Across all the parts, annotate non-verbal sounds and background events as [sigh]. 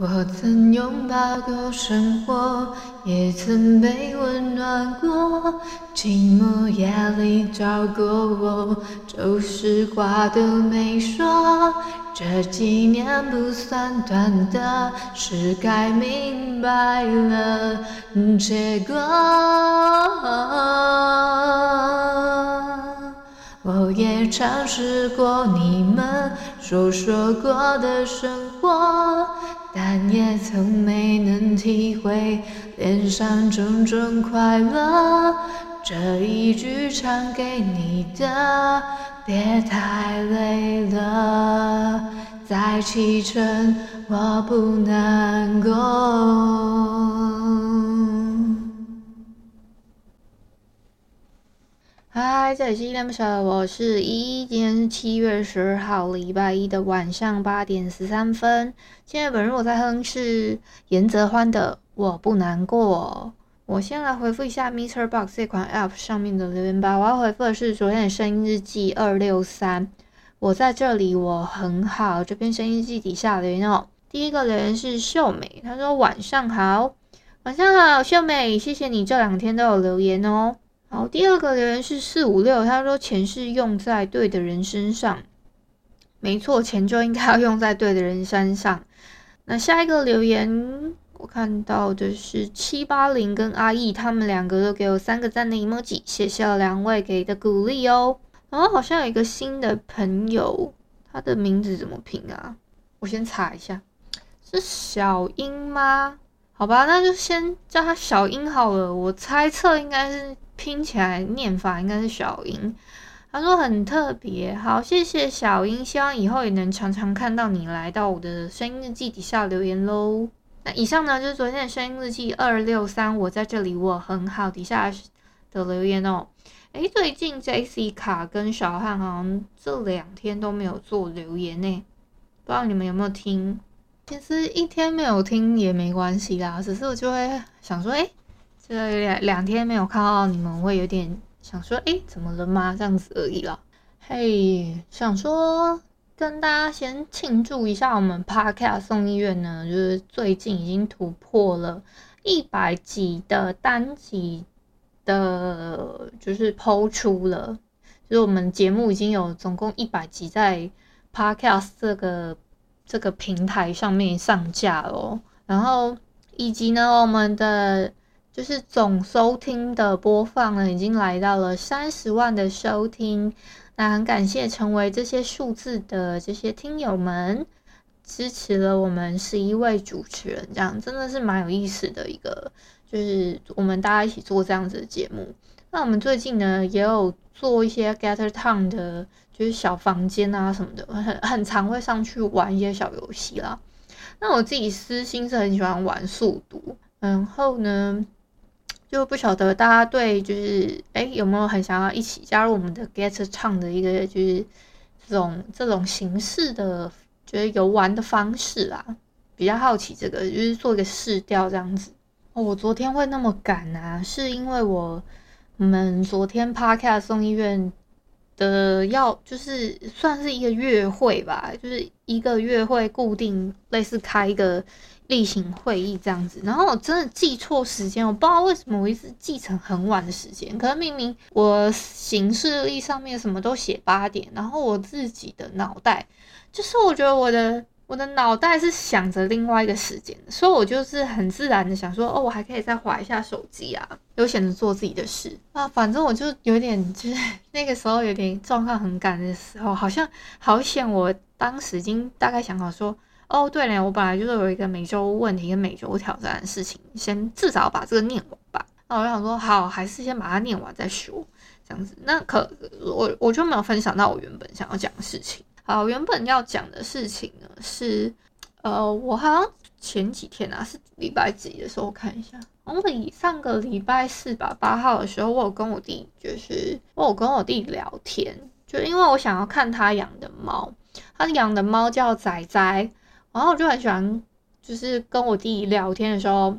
我曾拥抱过生活，也曾被温暖过，寂寞夜里找过我，就是话都没说。这几年不算短的，是该明白了结果。我也尝试过你们所说过的生活。但也曾没能体会脸上种种快乐，这一句唱给你的，别太累了，再启程我不难过。嗨，这里是依依恋不舍，我是依依。今天是七月十二号，礼拜一的晚上八点十三分。现在本人我在哼是严泽欢的《我不难过》。我先来回复一下 Mr Box 这款 App 上面的留言吧。我要回复的是昨天的声音日记二六三。我在这里，我很好。这篇声音日记底下留言哦。第一个留言是秀美，她说晚上好，晚上好，秀美，谢谢你这两天都有留言哦。好，第二个留言是四五六，他说钱是用在对的人身上，没错，钱就应该要用在对的人身上。那下一个留言我看到的是七八零跟阿义，他们两个都给我三个赞的 emoji，谢谢两位给的鼓励哦。然后好像有一个新的朋友，他的名字怎么拼啊？我先查一下，是小英吗？好吧，那就先叫他小英好了。我猜测应该是。拼起来念法应该是小英，他说很特别，好，谢谢小英，希望以后也能常常看到你来到我的声音日记底下留言喽。那以上呢就是昨天的声音日记二六三，我在这里我很好底下的留言哦。诶，最近 JC 卡跟小汉好像这两天都没有做留言呢，不知道你们有没有听？其实一天没有听也没关系啦，只是我就会想说，诶。这两两天没有看到你们，会有点想说，诶，怎么了吗？这样子而已啦。嘿，想说跟大家先庆祝一下，我们 Podcast 送医院呢，就是最近已经突破了一百集的单集的，就是抛出了，就是我们节目已经有总共一百集在 Podcast 这个这个平台上面上架了，然后以及呢，我们的。就是总收听的播放呢，已经来到了三十万的收听。那很感谢成为这些数字的这些听友们，支持了我们十一位主持人，这样真的是蛮有意思的一个，就是我们大家一起做这样子的节目。那我们最近呢，也有做一些 Gather Town 的，就是小房间啊什么的，很很常会上去玩一些小游戏啦。那我自己私心是很喜欢玩速读，然后呢，就不晓得大家对就是哎有没有很想要一起加入我们的 get 唱的一个就是这种这种形式的就是游玩的方式啊，比较好奇这个就是做一个试调这样子。我昨天会那么赶啊，是因为我我们昨天 Podcast 送医院的要就是算是一个月会吧，就是一个月会固定类似开一个。例行会议这样子，然后我真的记错时间，我不知道为什么我一直记成很晚的时间。可能明明我行事历上面什么都写八点，然后我自己的脑袋，就是我觉得我的我的脑袋是想着另外一个时间，所以我就是很自然的想说，哦，我还可以再划一下手机啊，悠闲的做自己的事啊。反正我就有点就是 [laughs] 那个时候有点状况很赶的时候，好像好险，我当时已经大概想好说。哦，对了，我本来就是有一个每周问题跟每周挑战的事情，先至少把这个念完吧。那我就想说，好，还是先把它念完再说，这样子。那可我我就没有分享到我原本想要讲的事情。好，原本要讲的事情呢是，呃，我好像前几天啊是礼拜几的时候，我看一下，我礼上个礼拜四吧，八号的时候，我有跟我弟，就是我有跟我弟聊天。就因为我想要看他养的猫，他养的猫叫仔仔，然后我就很喜欢，就是跟我弟聊天的时候，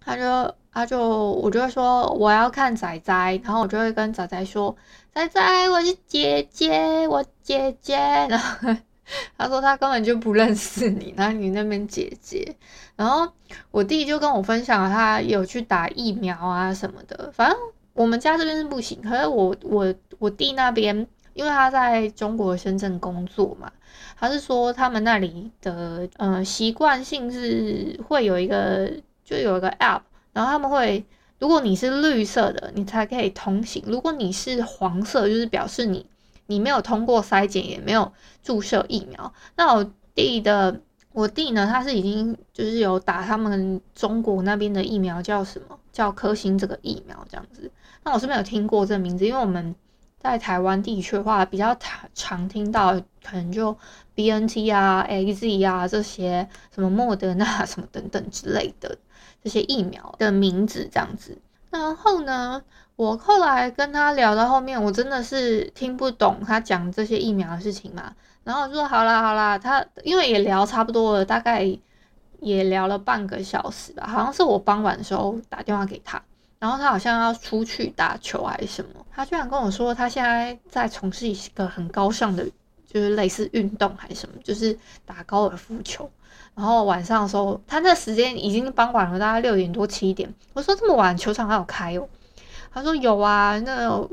他就他就我就会说我要看仔仔，然后我就会跟仔仔说，仔仔我是姐姐，我姐姐，[laughs] 然后他说他根本就不认识你，然后你那边姐姐，然后我弟就跟我分享他有去打疫苗啊什么的，反正我们家这边是不行，可是我我我弟那边。因为他在中国深圳工作嘛，他是说他们那里的呃习惯性是会有一个就有一个 app，然后他们会，如果你是绿色的，你才可以通行；如果你是黄色，就是表示你你没有通过筛检，也没有注射疫苗。那我弟的我弟呢，他是已经就是有打他们中国那边的疫苗，叫什么叫科兴这个疫苗这样子。那我是没有听过这名字，因为我们。在台湾地区的话，比较常听到可能就 BNT 啊、AZ 啊这些什么莫德纳什么等等之类的这些疫苗的名字这样子。然后呢，我后来跟他聊到后面，我真的是听不懂他讲这些疫苗的事情嘛。然后我说好啦好啦，他因为也聊差不多了，大概也聊了半个小时吧，好像是我傍晚的时候打电话给他。然后他好像要出去打球还是什么，他居然跟我说他现在在从事一个很高尚的，就是类似运动还是什么，就是打高尔夫球。然后晚上的时候，他那时间已经傍晚了，大概六点多七点。我说这么晚球场还有开哦？他说有啊，那有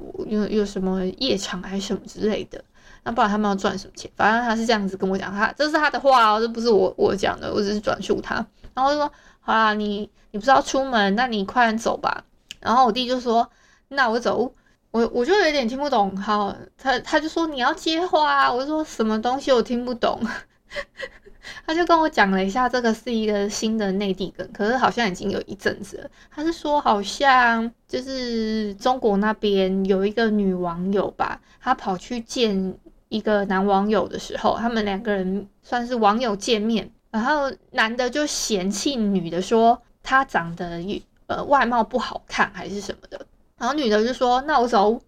有，什么夜场还是什么之类的。那不然他们要赚什么钱？反正他是这样子跟我讲，他这是他的话哦，这不是我我讲的，我只是转述他。然后我就说好啦，你你不是要出门，那你快点走吧。然后我弟就说：“那我走。”我我就有点听不懂。好，他他就说：“你要接话。”我就说什么东西我听不懂。[laughs] 他就跟我讲了一下，这个是一个新的内地梗，可是好像已经有一阵子了。他是说，好像就是中国那边有一个女网友吧，她跑去见一个男网友的时候，他们两个人算是网友见面，然后男的就嫌弃女的说她长得呃，外貌不好看还是什么的，然后女的就说：“那我走。”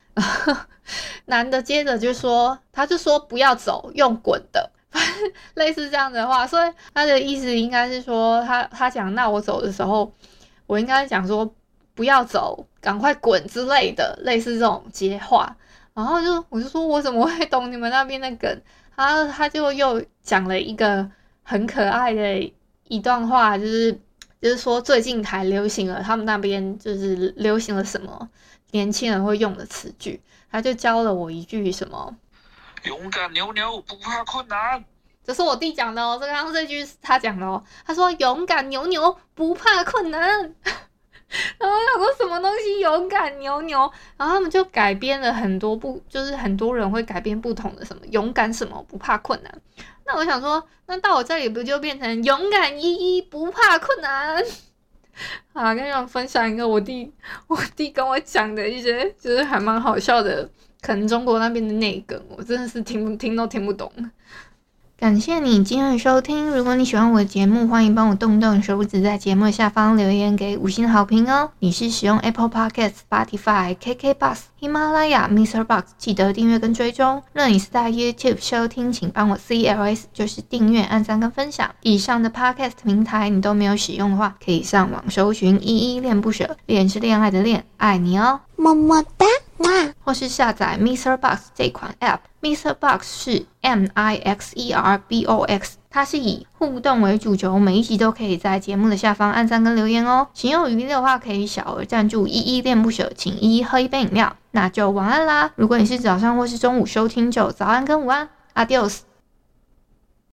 男的接着就说：“他就说不要走，用滚的，反正类似这样的话。”所以他的意思应该是说，他他讲“那我走”的时候，我应该讲说“不要走，赶快滚”之类的，类似这种接话。然后就我就说：“我怎么会懂你们那边的梗？”他他就又讲了一个很可爱的一段话，就是。就是说，最近还流行了，他们那边就是流行了什么年轻人会用的词句，他就教了我一句什么“勇敢牛牛不怕困难”，这是我弟讲的哦。这刚刚这句是他讲的哦，他说“勇敢牛牛不怕困难”，[laughs] 然后他说什么东西“勇敢牛牛”，然后他们就改编了很多不，就是很多人会改编不同的什么“勇敢什么不怕困难”。那我想说，那到我这里不就变成勇敢依依不怕困难？[laughs] 啊，跟你们分享一个我弟我弟跟我讲的一些，就是还蛮好笑的，可能中国那边的内梗，我真的是听不听都听不懂。感谢你今天的收听。如果你喜欢我的节目，欢迎帮我动动手指，在节目下方留言给五星好评哦。你是使用 Apple Podcast、Spotify、KK Bus、喜马拉雅、Mr. Box，记得订阅跟追踪。若你是在 YouTube 收听，请帮我 CLS，就是订阅、按赞跟分享。以上的 Podcast 平台你都没有使用的话，可以上网搜寻“依依恋不舍”，恋是恋爱的恋，爱你哦，么么哒。或是下载 MixerBox 这款 App，MixerBox 是 M I X E R B O X，它是以互动为主轴，每一集都可以在节目的下方按赞跟留言哦。情有余力的话，可以小额赞助，依依恋不舍，请依依喝一杯饮料。那就晚安啦！如果你是早上或是中午收听，就早安跟午安，Adios。